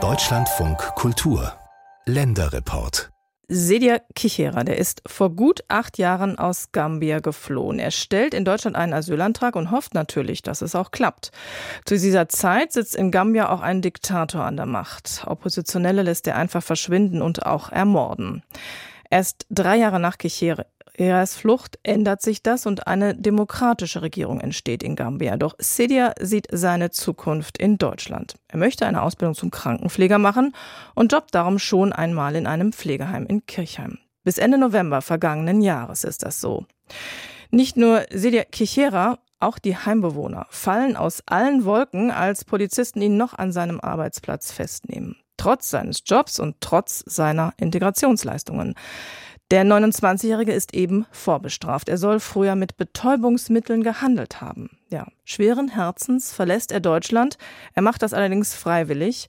Deutschlandfunk Kultur Länderreport Sedia Kichera, der ist vor gut acht Jahren aus Gambia geflohen. Er stellt in Deutschland einen Asylantrag und hofft natürlich, dass es auch klappt. Zu dieser Zeit sitzt in Gambia auch ein Diktator an der Macht. Oppositionelle lässt er einfach verschwinden und auch ermorden. Erst drei Jahre nach Kichera Eras Flucht ändert sich das und eine demokratische Regierung entsteht in Gambia. Doch Sidia sieht seine Zukunft in Deutschland. Er möchte eine Ausbildung zum Krankenpfleger machen und jobbt darum schon einmal in einem Pflegeheim in Kirchheim. Bis Ende November vergangenen Jahres ist das so. Nicht nur Sidia Kichera, auch die Heimbewohner fallen aus allen Wolken, als Polizisten ihn noch an seinem Arbeitsplatz festnehmen. Trotz seines Jobs und trotz seiner Integrationsleistungen. Der 29-Jährige ist eben vorbestraft. Er soll früher mit Betäubungsmitteln gehandelt haben. Ja, schweren Herzens verlässt er Deutschland. Er macht das allerdings freiwillig.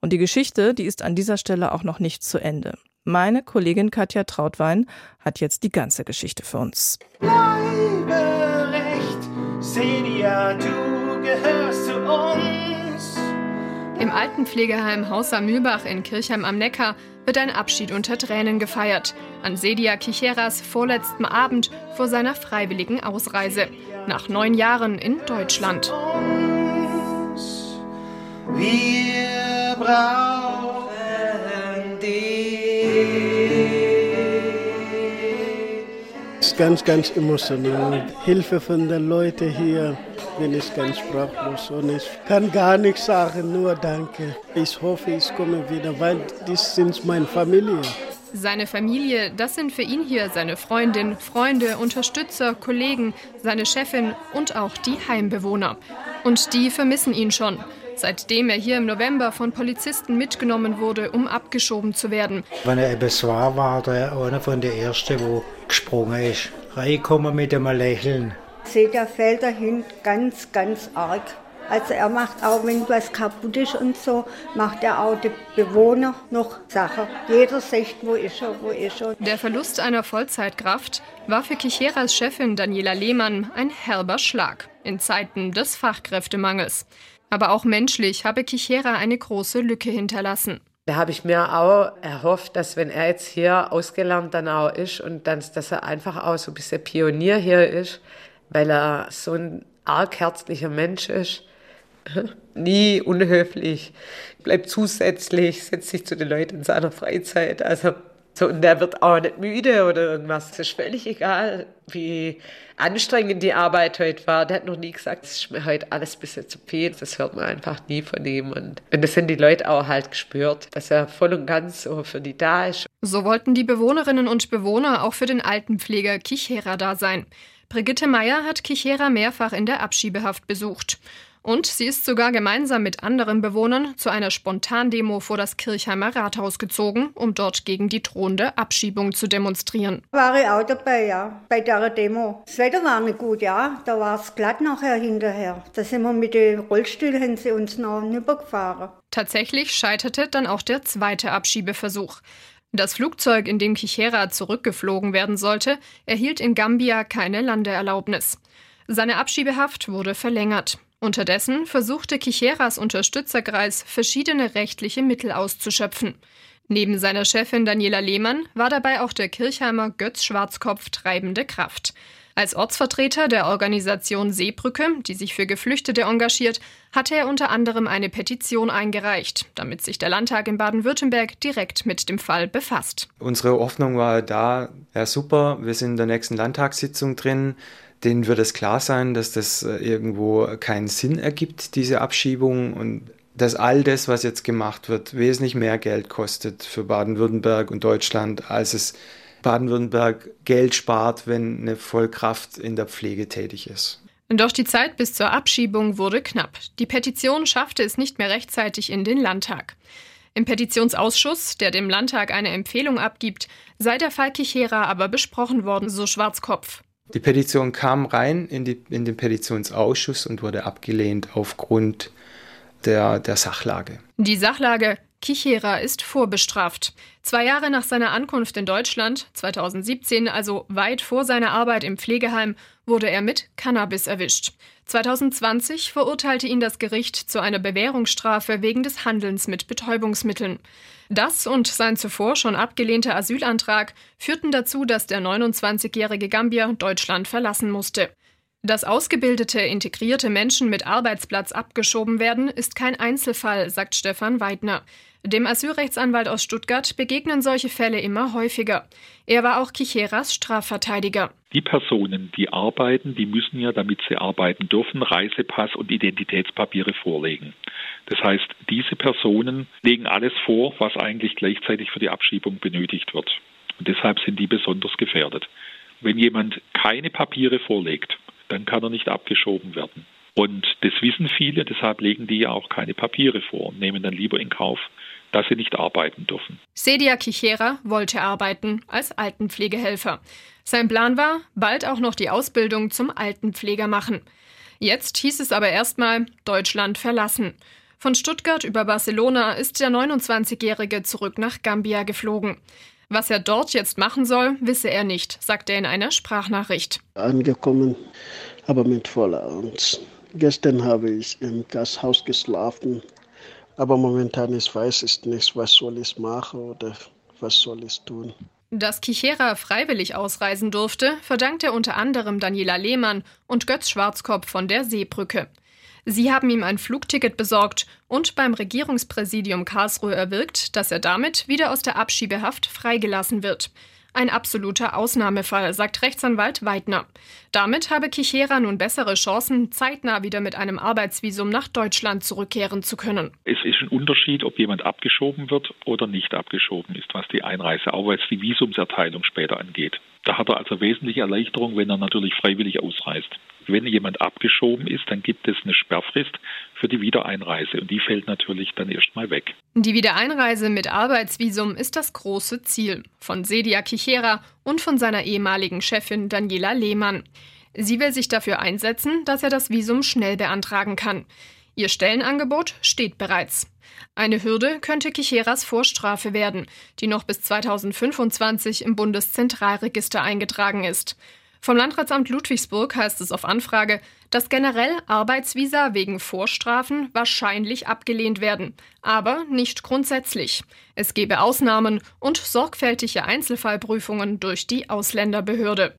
Und die Geschichte, die ist an dieser Stelle auch noch nicht zu Ende. Meine Kollegin Katja Trautwein hat jetzt die ganze Geschichte für uns. Bleibe recht, Celia, du gehörst zu uns. Im Altenpflegeheim Haus am Mühlbach in Kirchheim am Neckar wird ein Abschied unter Tränen gefeiert. An Sedia Kicheras vorletztem Abend vor seiner freiwilligen Ausreise. Nach neun Jahren in Deutschland. Wir brauchen ganz, ganz emotional. Hilfe von den Leuten hier bin ich ganz sprachlos und ich kann gar nichts sagen, nur danke. Ich hoffe, ich komme wieder, weil das sind meine Familie. Seine Familie, das sind für ihn hier seine Freundin, Freunde, Unterstützer, Kollegen, seine Chefin und auch die Heimbewohner. Und die vermissen ihn schon. Seitdem er hier im November von Polizisten mitgenommen wurde, um abgeschoben zu werden. Wenn er eben war, war er einer von den Ersten, der gesprungen ist. Reinkommen mit einem Lächeln sehe, der fällt dahin ganz, ganz arg. Also er macht auch, wenn was kaputt ist und so, macht er auch die Bewohner noch Sachen. Jeder sagt, wo ist er, wo ist er. Der Verlust einer Vollzeitkraft war für Kicheras Chefin Daniela Lehmann ein herber Schlag in Zeiten des Fachkräftemangels. Aber auch menschlich habe Kichera eine große Lücke hinterlassen. Da habe ich mir auch erhofft, dass wenn er jetzt hier ausgelernt dann auch ist und dann, dass er einfach auch so ein bisschen Pionier hier ist, weil er so ein arg herzlicher Mensch ist. Nie unhöflich, bleibt zusätzlich, setzt sich zu den Leuten in seiner Freizeit. Also so, und der wird auch nicht müde oder irgendwas. Es ist völlig egal, wie anstrengend die Arbeit heute war. Der hat noch nie gesagt, es ist mir heute alles ein bisschen zu viel. Das hört man einfach nie von ihm. Und, und das sind die Leute auch halt gespürt, dass er voll und ganz so für die da ist. So wollten die Bewohnerinnen und Bewohner auch für den Altenpfleger Kichera da sein. Brigitte Meyer hat Kichera mehrfach in der Abschiebehaft besucht. Und sie ist sogar gemeinsam mit anderen Bewohnern zu einer Spontandemo vor das Kirchheimer Rathaus gezogen, um dort gegen die drohende Abschiebung zu demonstrieren. War ich auch dabei, ja, bei der Demo. Das Wetter war nicht gut, ja. Da war es glatt nachher hinterher. Da sind wir mit den Rollstühlen haben sie uns noch gefahren. Tatsächlich scheiterte dann auch der zweite Abschiebeversuch. Das Flugzeug, in dem Kichera zurückgeflogen werden sollte, erhielt in Gambia keine Landeerlaubnis. Seine Abschiebehaft wurde verlängert. Unterdessen versuchte Kicheras Unterstützerkreis verschiedene rechtliche Mittel auszuschöpfen. Neben seiner Chefin Daniela Lehmann war dabei auch der Kirchheimer Götz Schwarzkopf treibende Kraft. Als Ortsvertreter der Organisation Seebrücke, die sich für Geflüchtete engagiert, hatte er unter anderem eine Petition eingereicht, damit sich der Landtag in Baden-Württemberg direkt mit dem Fall befasst. Unsere Hoffnung war da, ja super, wir sind in der nächsten Landtagssitzung drin. Denen wird es klar sein, dass das äh, irgendwo keinen Sinn ergibt, diese Abschiebung und dass all das, was jetzt gemacht wird, wesentlich mehr Geld kostet für Baden-Württemberg und Deutschland, als es Baden-Württemberg Geld spart, wenn eine Vollkraft in der Pflege tätig ist. Doch die Zeit bis zur Abschiebung wurde knapp. Die Petition schaffte es nicht mehr rechtzeitig in den Landtag. Im Petitionsausschuss, der dem Landtag eine Empfehlung abgibt, sei der Fall Kichera aber besprochen worden, so Schwarzkopf. Die Petition kam rein in, die, in den Petitionsausschuss und wurde abgelehnt aufgrund der, der Sachlage. Die Sachlage Kichera ist vorbestraft. Zwei Jahre nach seiner Ankunft in Deutschland, 2017, also weit vor seiner Arbeit im Pflegeheim, wurde er mit Cannabis erwischt. 2020 verurteilte ihn das Gericht zu einer Bewährungsstrafe wegen des Handelns mit Betäubungsmitteln. Das und sein zuvor schon abgelehnter Asylantrag führten dazu, dass der 29-jährige Gambier Deutschland verlassen musste. Dass ausgebildete, integrierte Menschen mit Arbeitsplatz abgeschoben werden, ist kein Einzelfall, sagt Stefan Weidner. Dem Asylrechtsanwalt aus Stuttgart begegnen solche Fälle immer häufiger. Er war auch Kicheras Strafverteidiger. Die Personen, die arbeiten, die müssen ja, damit sie arbeiten dürfen, Reisepass und Identitätspapiere vorlegen. Das heißt, diese Personen legen alles vor, was eigentlich gleichzeitig für die Abschiebung benötigt wird. Und deshalb sind die besonders gefährdet. Wenn jemand keine Papiere vorlegt, dann kann er nicht abgeschoben werden. Und das wissen viele, deshalb legen die ja auch keine Papiere vor und nehmen dann lieber in Kauf, dass sie nicht arbeiten dürfen. Sedia Kichera wollte arbeiten als Altenpflegehelfer. Sein Plan war, bald auch noch die Ausbildung zum Altenpfleger machen. Jetzt hieß es aber erstmal Deutschland verlassen. Von Stuttgart über Barcelona ist der 29-Jährige zurück nach Gambia geflogen. Was er dort jetzt machen soll, wisse er nicht, sagt er in einer Sprachnachricht. Angekommen, aber mit voller Angst. Gestern habe ich im Gasthaus geschlafen. Aber momentan ich weiß ich nicht, was soll ich machen oder was soll ich tun. Dass Kichera freiwillig ausreisen durfte, verdankt er unter anderem Daniela Lehmann und Götz Schwarzkopf von der Seebrücke. Sie haben ihm ein Flugticket besorgt und beim Regierungspräsidium Karlsruhe erwirkt, dass er damit wieder aus der Abschiebehaft freigelassen wird. Ein absoluter Ausnahmefall, sagt Rechtsanwalt Weidner. Damit habe Kichera nun bessere Chancen, zeitnah wieder mit einem Arbeitsvisum nach Deutschland zurückkehren zu können. Es ist ein Unterschied, ob jemand abgeschoben wird oder nicht abgeschoben ist, was die Einreise, auch was die Visumserteilung später angeht. Da hat er also wesentliche Erleichterung, wenn er natürlich freiwillig ausreist. Wenn jemand abgeschoben ist, dann gibt es eine Sperrfrist für die Wiedereinreise und die fällt natürlich dann erstmal weg. Die Wiedereinreise mit Arbeitsvisum ist das große Ziel von Sedia Kichera und von seiner ehemaligen Chefin Daniela Lehmann. Sie will sich dafür einsetzen, dass er das Visum schnell beantragen kann. Ihr Stellenangebot steht bereits. Eine Hürde könnte Kicheras Vorstrafe werden, die noch bis 2025 im Bundeszentralregister eingetragen ist. Vom Landratsamt Ludwigsburg heißt es auf Anfrage, dass generell Arbeitsvisa wegen Vorstrafen wahrscheinlich abgelehnt werden, aber nicht grundsätzlich. Es gebe Ausnahmen und sorgfältige Einzelfallprüfungen durch die Ausländerbehörde.